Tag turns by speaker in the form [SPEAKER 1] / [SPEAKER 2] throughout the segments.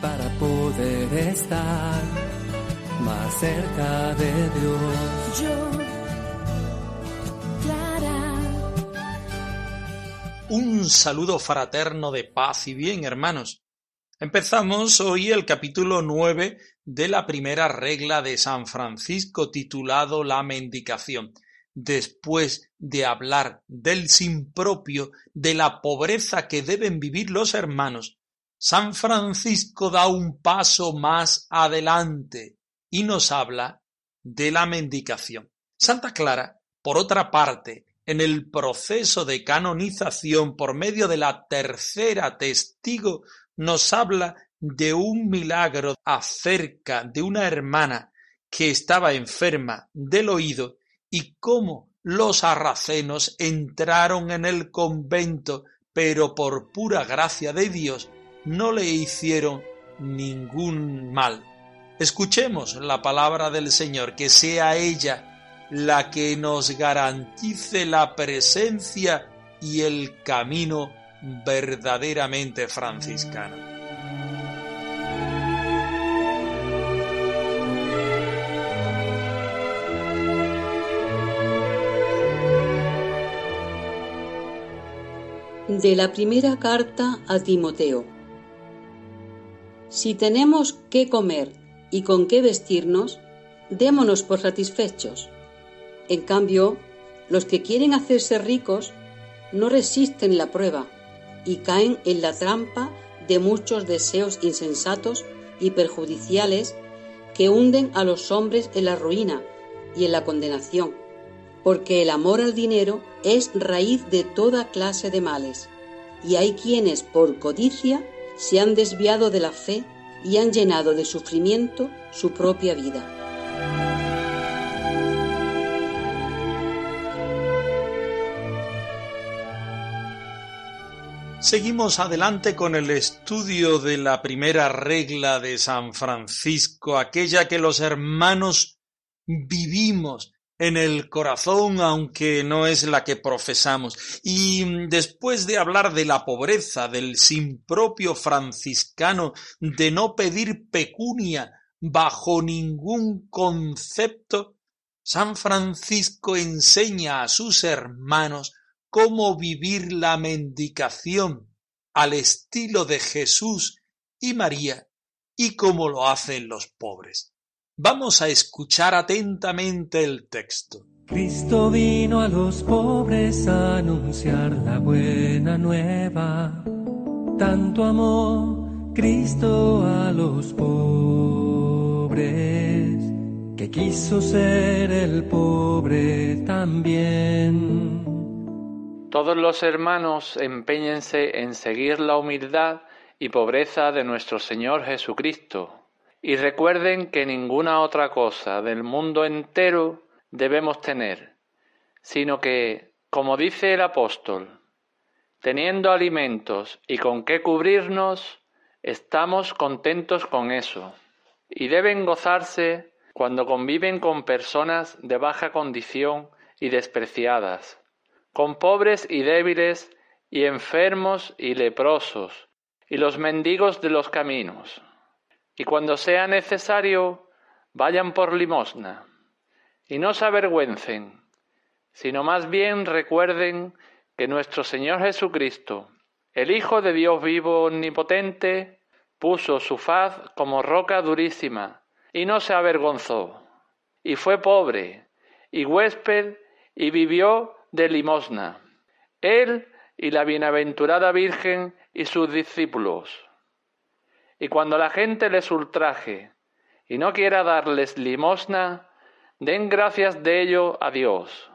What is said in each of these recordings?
[SPEAKER 1] para poder estar más cerca de Dios.
[SPEAKER 2] Yo, Clara,
[SPEAKER 3] Un saludo fraterno de paz y bien, hermanos. Empezamos hoy el capítulo 9 de la primera regla de San Francisco titulado La mendicación. Después de hablar del sin propio, de la pobreza que deben vivir los hermanos, San Francisco da un paso más adelante y nos habla de la mendicación. Santa Clara, por otra parte, en el proceso de canonización por medio de la tercera testigo, nos habla de un milagro acerca de una hermana que estaba enferma del oído y cómo los sarracenos entraron en el convento, pero por pura gracia de Dios no le hicieron ningún mal. Escuchemos la palabra del Señor, que sea ella la que nos garantice la presencia y el camino verdaderamente franciscano.
[SPEAKER 4] De la primera carta a Timoteo. Si tenemos qué comer y con qué vestirnos, démonos por satisfechos. En cambio, los que quieren hacerse ricos no resisten la prueba y caen en la trampa de muchos deseos insensatos y perjudiciales que hunden a los hombres en la ruina y en la condenación, porque el amor al dinero es raíz de toda clase de males, y hay quienes por codicia se han desviado de la fe y han llenado de sufrimiento su propia vida.
[SPEAKER 3] Seguimos adelante con el estudio de la primera regla de San Francisco, aquella que los hermanos vivimos en el corazón, aunque no es la que profesamos. Y después de hablar de la pobreza, del sin propio franciscano, de no pedir pecunia bajo ningún concepto, San Francisco enseña a sus hermanos cómo vivir la mendicación al estilo de Jesús y María y cómo lo hacen los pobres. Vamos a escuchar atentamente el texto.
[SPEAKER 1] Cristo vino a los pobres a anunciar la buena nueva. Tanto amó Cristo a los pobres que quiso ser el pobre también.
[SPEAKER 5] Todos los hermanos empeñense en seguir la humildad y pobreza de nuestro Señor Jesucristo, y recuerden que ninguna otra cosa del mundo entero debemos tener, sino que, como dice el apóstol, teniendo alimentos y con qué cubrirnos, estamos contentos con eso, y deben gozarse cuando conviven con personas de baja condición y despreciadas con pobres y débiles, y enfermos y leprosos, y los mendigos de los caminos. Y cuando sea necesario, vayan por limosna, y no se avergüencen, sino más bien recuerden que nuestro Señor Jesucristo, el Hijo de Dios vivo omnipotente, puso su faz como roca durísima, y no se avergonzó, y fue pobre, y huésped, y vivió de limosna, él y la bienaventurada Virgen y sus discípulos. Y cuando la gente les ultraje y no quiera darles limosna, den gracias de ello a Dios,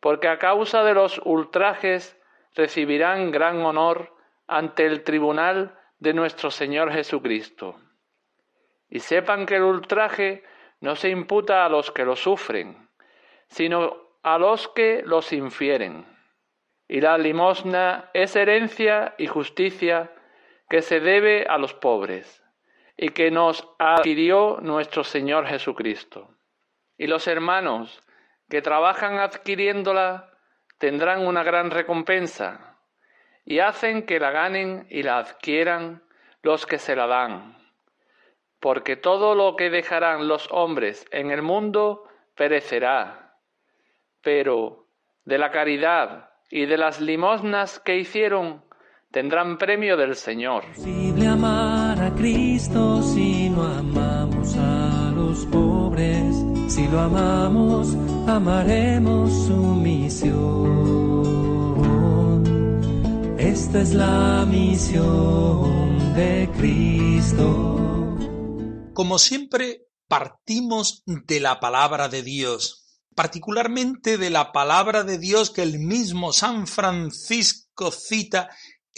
[SPEAKER 5] porque a causa de los ultrajes recibirán gran honor ante el tribunal de nuestro Señor Jesucristo. Y sepan que el ultraje no se imputa a los que lo sufren, sino a los que los infieren. Y la limosna es herencia y justicia que se debe a los pobres, y que nos adquirió nuestro Señor Jesucristo. Y los hermanos que trabajan adquiriéndola tendrán una gran recompensa, y hacen que la ganen y la adquieran los que se la dan porque todo lo que dejarán los hombres en el mundo perecerá. Pero de la caridad y de las limosnas que hicieron tendrán premio del Señor.
[SPEAKER 1] Posible amar a Cristo si no amamos a los pobres, si lo amamos, amaremos su misión. Esta es la misión de Cristo.
[SPEAKER 3] Como siempre, partimos de la palabra de Dios, particularmente de la palabra de Dios que el mismo San Francisco cita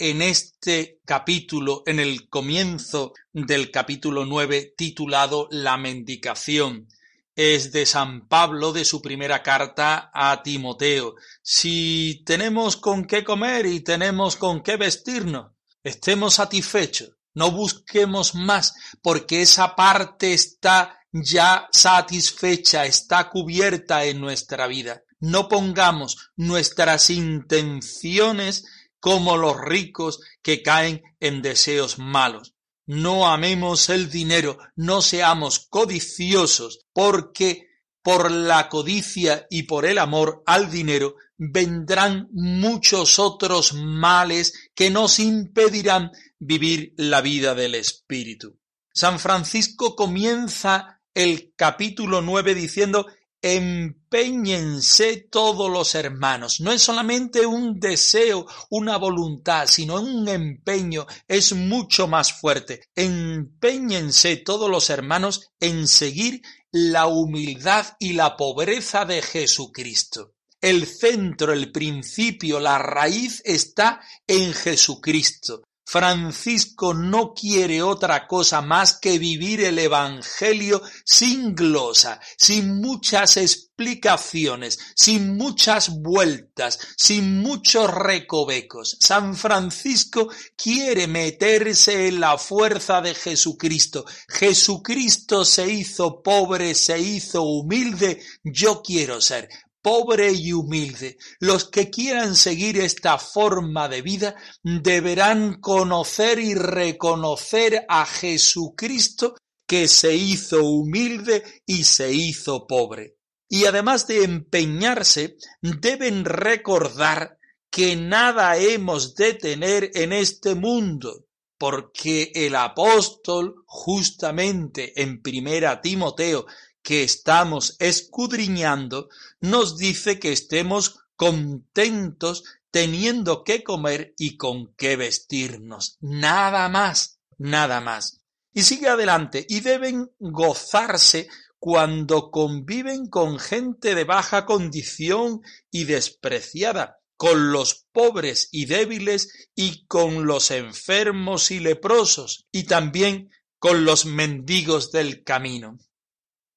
[SPEAKER 3] en este capítulo, en el comienzo del capítulo 9, titulado La mendicación. Es de San Pablo de su primera carta a Timoteo. Si tenemos con qué comer y tenemos con qué vestirnos, estemos satisfechos no busquemos más, porque esa parte está ya satisfecha, está cubierta en nuestra vida. No pongamos nuestras intenciones como los ricos que caen en deseos malos. No amemos el dinero, no seamos codiciosos, porque por la codicia y por el amor al dinero vendrán muchos otros males que nos impedirán vivir la vida del Espíritu. San Francisco comienza el capítulo 9 diciendo empeñense todos los hermanos. No es solamente un deseo, una voluntad, sino un empeño. Es mucho más fuerte. Empeñense todos los hermanos en seguir la humildad y la pobreza de Jesucristo. El centro, el principio, la raíz está en Jesucristo. Francisco no quiere otra cosa más que vivir el Evangelio sin glosa, sin muchas explicaciones, sin muchas vueltas, sin muchos recovecos. San Francisco quiere meterse en la fuerza de Jesucristo. Jesucristo se hizo pobre, se hizo humilde, yo quiero ser pobre y humilde. Los que quieran seguir esta forma de vida deberán conocer y reconocer a Jesucristo que se hizo humilde y se hizo pobre. Y además de empeñarse, deben recordar que nada hemos de tener en este mundo, porque el apóstol justamente en primera Timoteo que estamos escudriñando nos dice que estemos contentos teniendo que comer y con qué vestirnos. Nada más, nada más. Y sigue adelante, y deben gozarse cuando conviven con gente de baja condición y despreciada, con los pobres y débiles y con los enfermos y leprosos, y también con los mendigos del camino.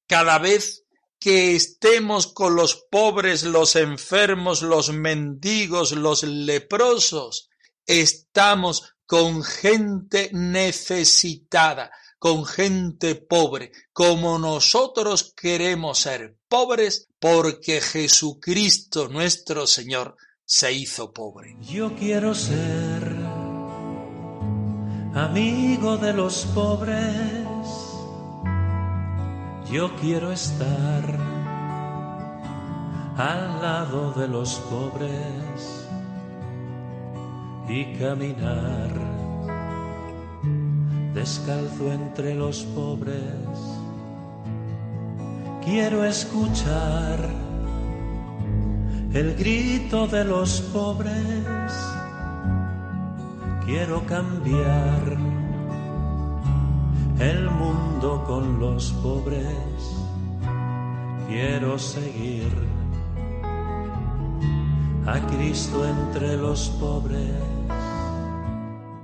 [SPEAKER 3] Cada vez que estemos con los pobres, los enfermos, los mendigos, los leprosos, estamos con gente necesitada, con gente pobre, como nosotros queremos ser pobres, porque Jesucristo nuestro Señor se hizo pobre.
[SPEAKER 1] Yo quiero ser amigo de los pobres yo quiero estar al lado de los pobres y caminar descalzo entre los pobres. Quiero escuchar el grito de los pobres. Quiero cambiar el mundo con los pobres. Quiero seguir
[SPEAKER 6] a Cristo entre los pobres.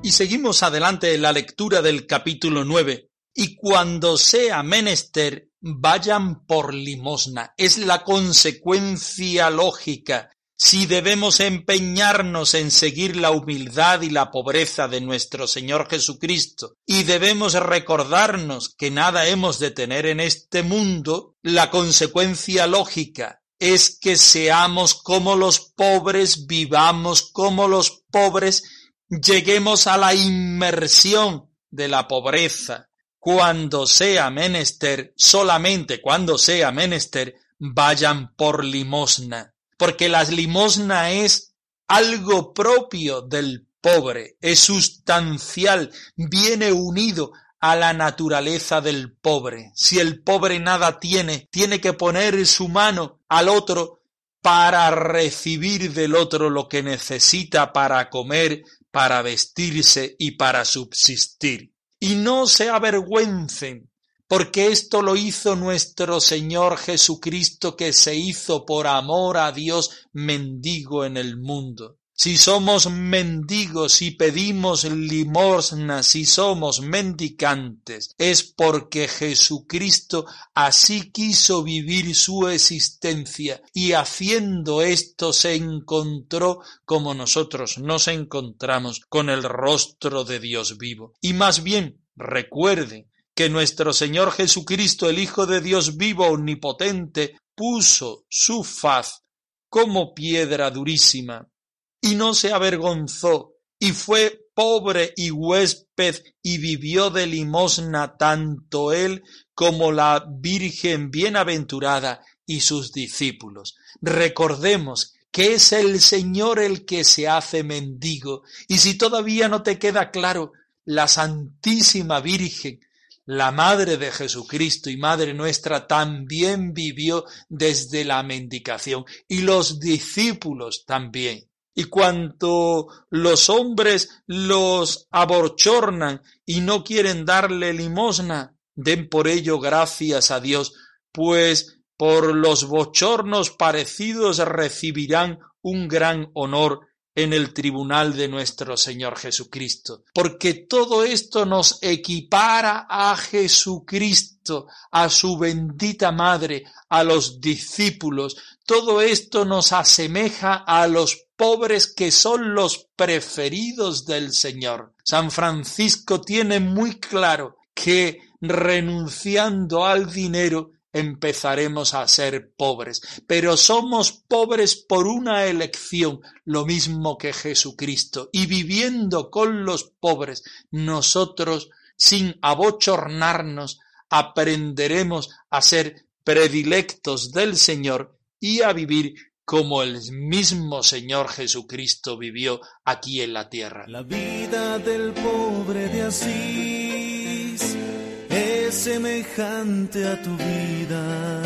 [SPEAKER 3] Y seguimos adelante en la lectura del capítulo 9. Y cuando sea menester, vayan por limosna. Es la consecuencia lógica si debemos empeñarnos en seguir la humildad y la pobreza de nuestro Señor Jesucristo, y debemos recordarnos que nada hemos de tener en este mundo, la consecuencia lógica es que seamos como los pobres, vivamos como los pobres, lleguemos a la inmersión de la pobreza. Cuando sea menester, solamente cuando sea menester, vayan por limosna porque la limosna es algo propio del pobre, es sustancial, viene unido a la naturaleza del pobre. Si el pobre nada tiene, tiene que poner su mano al otro para recibir del otro lo que necesita para comer, para vestirse y para subsistir. Y no se avergüencen porque esto lo hizo nuestro Señor Jesucristo que se hizo por amor a Dios mendigo en el mundo. Si somos mendigos y pedimos limosna, si somos mendicantes, es porque Jesucristo así quiso vivir su existencia y haciendo esto se encontró como nosotros nos encontramos con el rostro de Dios vivo. Y más bien, recuerde que nuestro Señor Jesucristo, el Hijo de Dios vivo omnipotente, puso su faz como piedra durísima, y no se avergonzó, y fue pobre y huésped, y vivió de limosna tanto él como la Virgen bienaventurada y sus discípulos. Recordemos que es el Señor el que se hace mendigo, y si todavía no te queda claro, la Santísima Virgen la Madre de Jesucristo y Madre nuestra también vivió desde la mendicación y los discípulos también. Y cuanto los hombres los aborchornan y no quieren darle limosna, den por ello gracias a Dios, pues por los bochornos parecidos recibirán un gran honor en el tribunal de nuestro Señor Jesucristo, porque todo esto nos equipara a Jesucristo, a su bendita Madre, a los discípulos, todo esto nos asemeja a los pobres que son los preferidos del Señor. San Francisco tiene muy claro que renunciando al dinero empezaremos a ser pobres, pero somos pobres por una elección, lo mismo que Jesucristo, y viviendo con los pobres, nosotros, sin abochornarnos, aprenderemos a ser predilectos del Señor y a vivir como el mismo Señor Jesucristo vivió aquí en la tierra.
[SPEAKER 6] La vida del pobre de semejante a tu vida,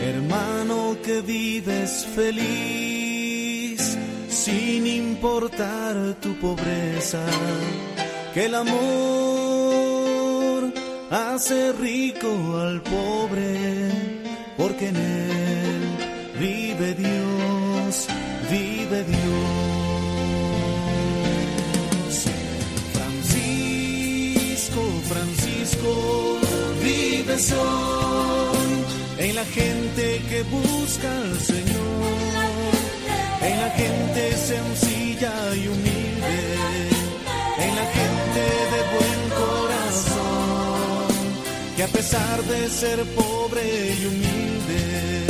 [SPEAKER 6] hermano que vives feliz, sin importar tu pobreza, que el amor hace rico al pobre, porque en él vive Dios, vive Dios. En la gente que busca al Señor, en la gente sencilla y humilde, en la gente de buen corazón, que a pesar de ser pobre y humilde,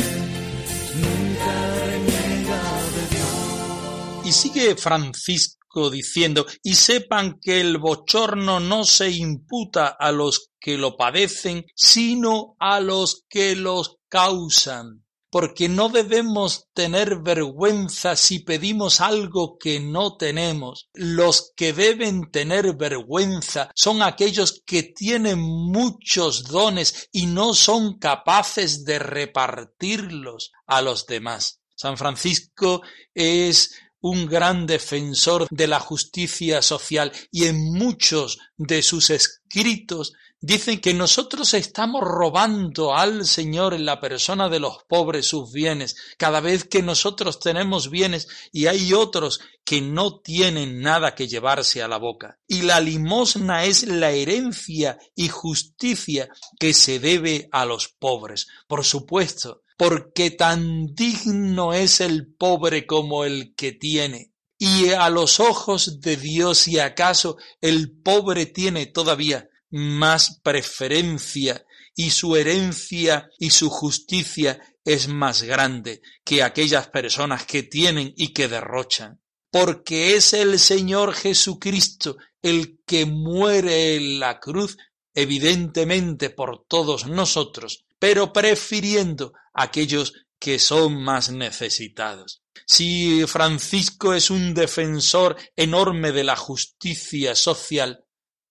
[SPEAKER 6] nunca reniega de Dios.
[SPEAKER 3] Y sigue Francisco diciendo, y sepan que el bochorno no se imputa a los que lo padecen, sino a los que los causan. Porque no debemos tener vergüenza si pedimos algo que no tenemos. Los que deben tener vergüenza son aquellos que tienen muchos dones y no son capaces de repartirlos a los demás. San Francisco es un gran defensor de la justicia social y en muchos de sus escritos dicen que nosotros estamos robando al Señor en la persona de los pobres sus bienes, cada vez que nosotros tenemos bienes y hay otros que no tienen nada que llevarse a la boca. Y la limosna es la herencia y justicia que se debe a los pobres. Por supuesto, porque tan digno es el pobre como el que tiene. Y a los ojos de Dios, y acaso el pobre tiene todavía más preferencia y su herencia y su justicia es más grande que aquellas personas que tienen y que derrochan. Porque es el Señor Jesucristo el que muere en la cruz, evidentemente por todos nosotros, pero prefiriendo aquellos que son más necesitados. Si Francisco es un defensor enorme de la justicia social,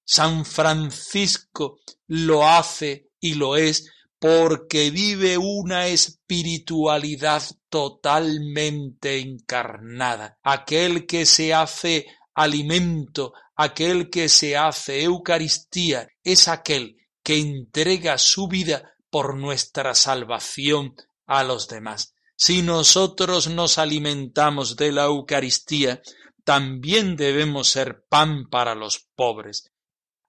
[SPEAKER 3] San Francisco lo hace y lo es porque vive una espiritualidad totalmente encarnada. Aquel que se hace alimento, aquel que se hace Eucaristía, es aquel que entrega su vida por nuestra salvación a los demás. Si nosotros nos alimentamos de la Eucaristía, también debemos ser pan para los pobres.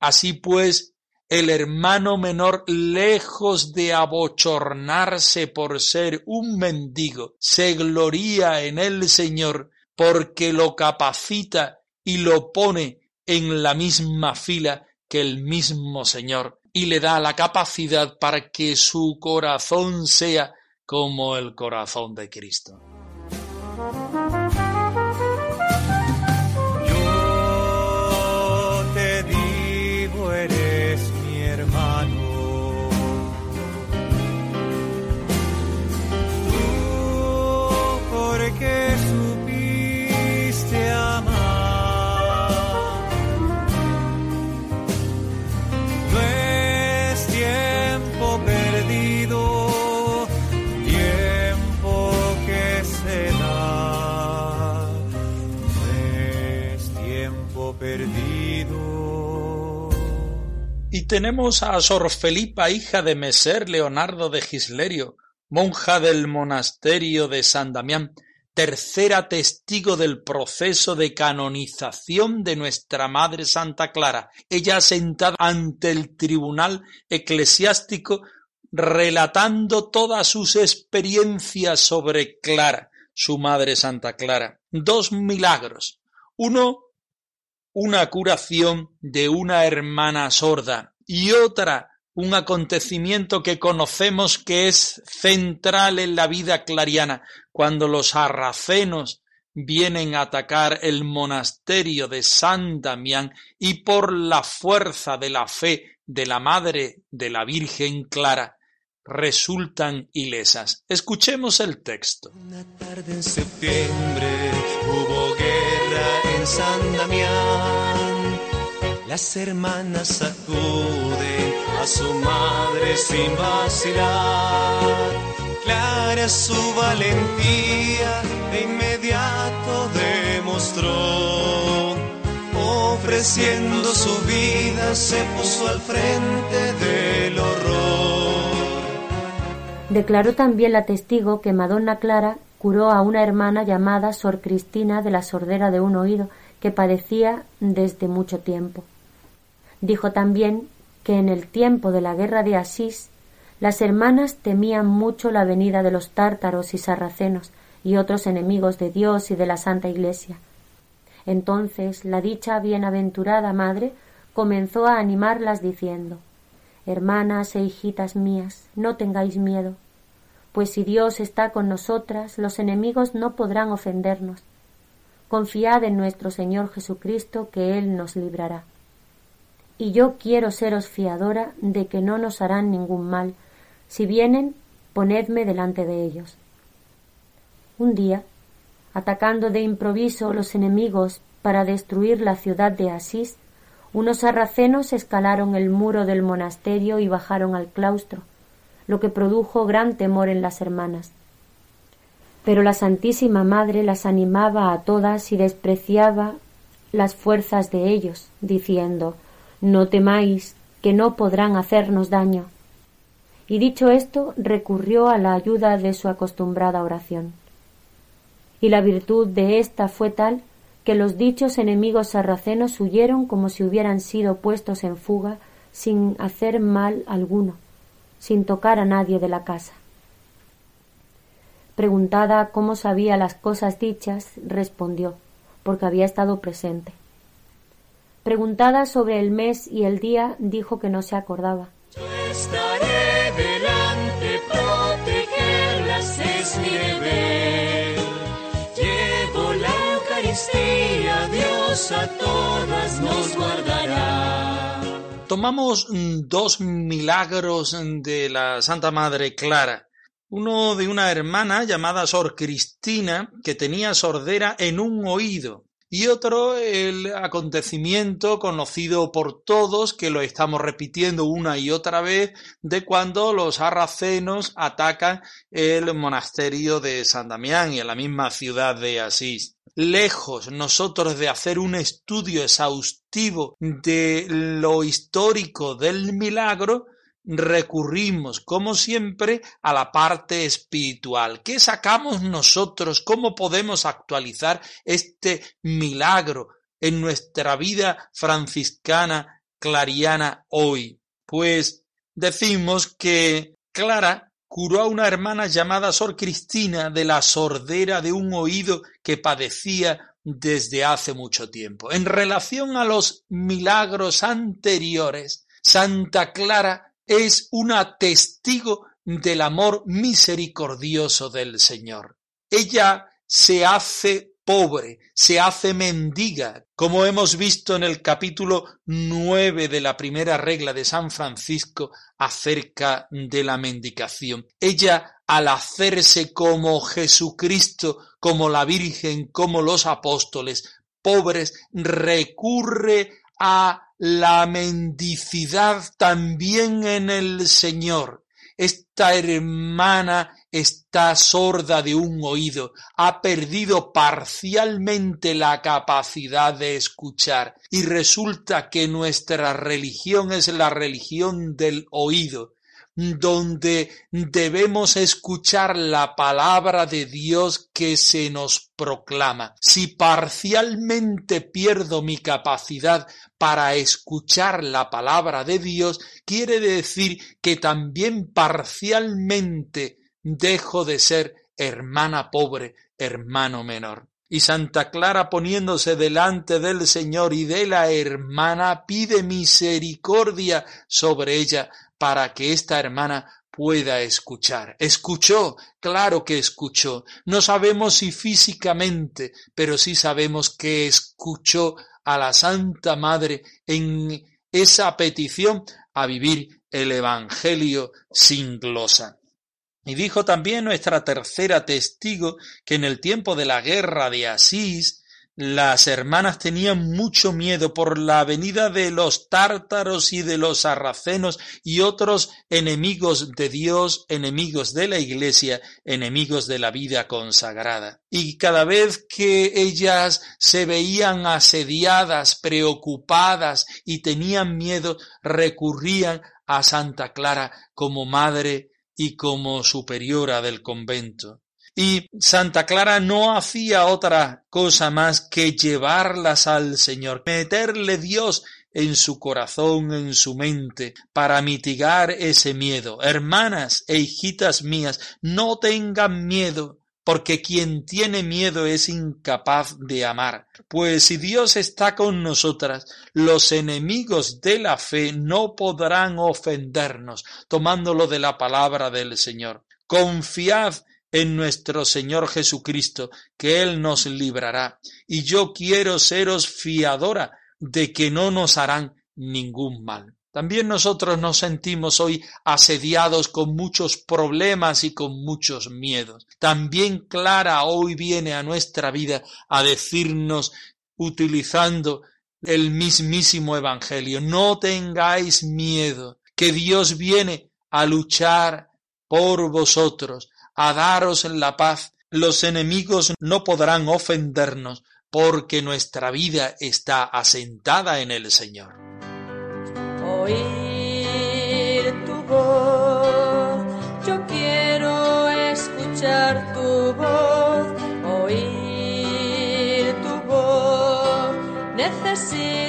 [SPEAKER 3] Así pues, el hermano menor, lejos de abochornarse por ser un mendigo, se gloría en el Señor porque lo capacita y lo pone en la misma fila que el mismo Señor y le da la capacidad para que su corazón sea como el corazón de Cristo. Tenemos a Sor Felipa, hija de Meser Leonardo de Gislerio, monja del monasterio de San Damián, tercera testigo del proceso de canonización de nuestra Madre Santa Clara. Ella sentada ante el tribunal eclesiástico relatando todas sus experiencias sobre Clara, su Madre Santa Clara. Dos milagros. Uno, una curación de una hermana sorda y otra un acontecimiento que conocemos que es central en la vida clariana, cuando los sarracenos vienen a atacar el monasterio de San Damián y por la fuerza de la fe de la Madre de la Virgen Clara resultan ilesas. Escuchemos el texto.
[SPEAKER 2] Una tarde en septiembre hubo guerra en San Damián. Las hermanas acuden a su madre sin vacilar. Clara su valentía de inmediato demostró. Ofreciendo su vida se puso al frente del horror.
[SPEAKER 7] Declaró también la testigo que Madonna Clara curó a una hermana llamada Sor Cristina de la sordera de un oído que padecía desde mucho tiempo. Dijo también que en el tiempo de la guerra de Asís las hermanas temían mucho la venida de los tártaros y sarracenos y otros enemigos de Dios y de la Santa Iglesia. Entonces la dicha bienaventurada madre comenzó a animarlas diciendo Hermanas e hijitas mías, no tengáis miedo, pues si Dios está con nosotras, los enemigos no podrán ofendernos. Confiad en nuestro Señor Jesucristo, que Él nos librará. Y yo quiero seros fiadora de que no nos harán ningún mal. Si vienen, ponedme delante de ellos. Un día, atacando de improviso los enemigos para destruir la ciudad de Asís, unos sarracenos escalaron el muro del monasterio y bajaron al claustro, lo que produjo gran temor en las hermanas. Pero la Santísima Madre las animaba a todas y despreciaba las fuerzas de ellos, diciendo No temáis, que no podrán hacernos daño. Y dicho esto, recurrió a la ayuda de su acostumbrada oración. Y la virtud de ésta fue tal que los dichos enemigos sarracenos huyeron como si hubieran sido puestos en fuga sin hacer mal alguno, sin tocar a nadie de la casa. Preguntada cómo sabía las cosas dichas, respondió, porque había estado presente. Preguntada sobre el mes y el día, dijo que no se acordaba.
[SPEAKER 8] estaré delante, protegerlas es mi deber. Llevo la Eucaristía, Dios a todas nos guardará.
[SPEAKER 3] Tomamos mm, dos milagros de la Santa Madre Clara uno de una hermana llamada Sor Cristina, que tenía sordera en un oído, y otro el acontecimiento conocido por todos, que lo estamos repitiendo una y otra vez, de cuando los arracenos atacan el monasterio de San Damián y en la misma ciudad de Asís. Lejos nosotros de hacer un estudio exhaustivo de lo histórico del milagro, recurrimos, como siempre, a la parte espiritual. ¿Qué sacamos nosotros? ¿Cómo podemos actualizar este milagro en nuestra vida franciscana clariana hoy? Pues decimos que Clara curó a una hermana llamada Sor Cristina de la sordera de un oído que padecía desde hace mucho tiempo. En relación a los milagros anteriores, Santa Clara es una testigo del amor misericordioso del Señor. Ella se hace pobre, se hace mendiga, como hemos visto en el capítulo nueve de la primera regla de San Francisco acerca de la mendicación. Ella, al hacerse como Jesucristo, como la Virgen, como los apóstoles, pobres, recurre a la mendicidad también en el Señor. Esta hermana está sorda de un oído, ha perdido parcialmente la capacidad de escuchar. Y resulta que nuestra religión es la religión del oído donde debemos escuchar la palabra de Dios que se nos proclama. Si parcialmente pierdo mi capacidad para escuchar la palabra de Dios, quiere decir que también parcialmente dejo de ser hermana pobre, hermano menor. Y Santa Clara poniéndose delante del Señor y de la hermana pide misericordia sobre ella para que esta hermana pueda escuchar. Escuchó, claro que escuchó. No sabemos si físicamente, pero sí sabemos que escuchó a la Santa Madre en esa petición a vivir el Evangelio sin glosa. Y dijo también nuestra tercera testigo que en el tiempo de la guerra de Asís, las hermanas tenían mucho miedo por la venida de los tártaros y de los sarracenos y otros enemigos de Dios, enemigos de la Iglesia, enemigos de la vida consagrada. Y cada vez que ellas se veían asediadas, preocupadas y tenían miedo, recurrían a Santa Clara como madre y como superiora del convento. Y Santa Clara no hacía otra cosa más que llevarlas al Señor, meterle Dios en su corazón, en su mente, para mitigar ese miedo. Hermanas e hijitas mías, no tengan miedo, porque quien tiene miedo es incapaz de amar. Pues si Dios está con nosotras, los enemigos de la fe no podrán ofendernos, tomándolo de la palabra del Señor. Confiad en nuestro Señor Jesucristo, que Él nos librará. Y yo quiero seros fiadora de que no nos harán ningún mal. También nosotros nos sentimos hoy asediados con muchos problemas y con muchos miedos. También Clara hoy viene a nuestra vida a decirnos, utilizando el mismísimo Evangelio, no tengáis miedo, que Dios viene a luchar por vosotros, a daros en la paz. Los enemigos no podrán ofendernos, porque nuestra vida está asentada en el Señor.
[SPEAKER 9] Oír
[SPEAKER 8] tu voz, yo quiero escuchar tu voz, oír tu voz, necesito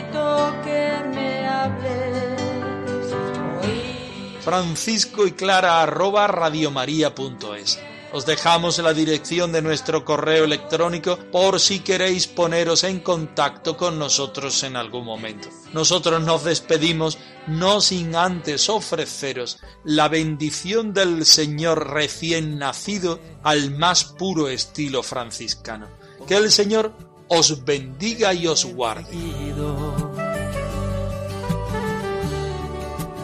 [SPEAKER 3] Francisco y Clara arroba radiomaria.es. Os dejamos la dirección de nuestro correo electrónico por si queréis poneros en contacto con nosotros en algún momento. Nosotros nos despedimos no sin antes ofreceros la bendición del Señor recién nacido al más puro estilo franciscano. Que el Señor os bendiga y os guarde.